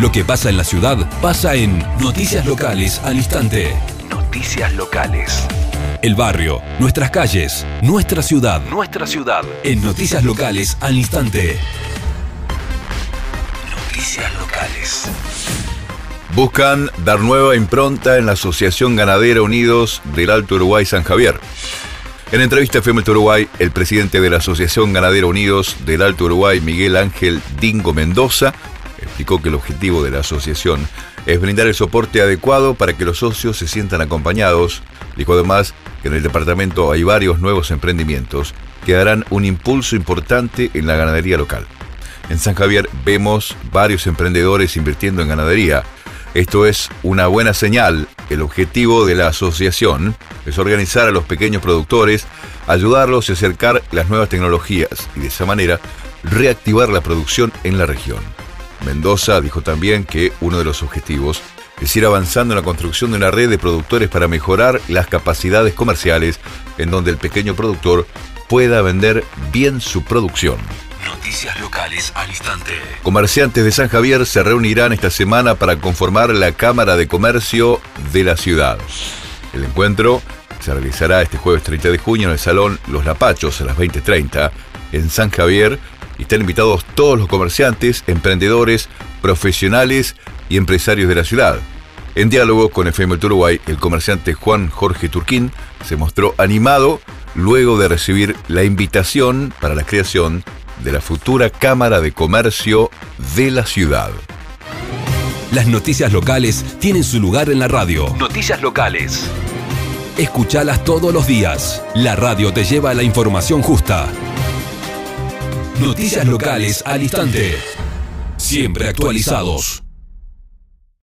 Lo que pasa en la ciudad pasa en Noticias Locales al instante. Noticias locales. El barrio, nuestras calles, nuestra ciudad. Nuestra ciudad. En Noticias Locales al instante. Noticias locales. Buscan dar nueva impronta en la Asociación Ganadera Unidos del Alto Uruguay San Javier. En entrevista a FM Uruguay, el presidente de la Asociación Ganadera Unidos del Alto Uruguay, Miguel Ángel Dingo Mendoza, explicó que el objetivo de la asociación es brindar el soporte adecuado para que los socios se sientan acompañados. Dijo además que en el departamento hay varios nuevos emprendimientos que darán un impulso importante en la ganadería local. En San Javier vemos varios emprendedores invirtiendo en ganadería. Esto es una buena señal. El objetivo de la asociación es organizar a los pequeños productores, ayudarlos a acercar las nuevas tecnologías y de esa manera reactivar la producción en la región. Mendoza dijo también que uno de los objetivos es ir avanzando en la construcción de una red de productores para mejorar las capacidades comerciales en donde el pequeño productor pueda vender bien su producción. Noticias locales. Comerciantes de San Javier se reunirán esta semana para conformar la Cámara de Comercio de la ciudad. El encuentro se realizará este jueves 30 de junio en el Salón Los Lapachos a las 20.30 en San Javier y están invitados todos los comerciantes, emprendedores, profesionales y empresarios de la ciudad. En diálogo con FM Uruguay, el comerciante Juan Jorge Turquín se mostró animado luego de recibir la invitación para la creación de la futura Cámara de Comercio de la ciudad. Las noticias locales tienen su lugar en la radio. Noticias locales. Escuchalas todos los días. La radio te lleva a la información justa. Noticias locales al instante. Siempre actualizados.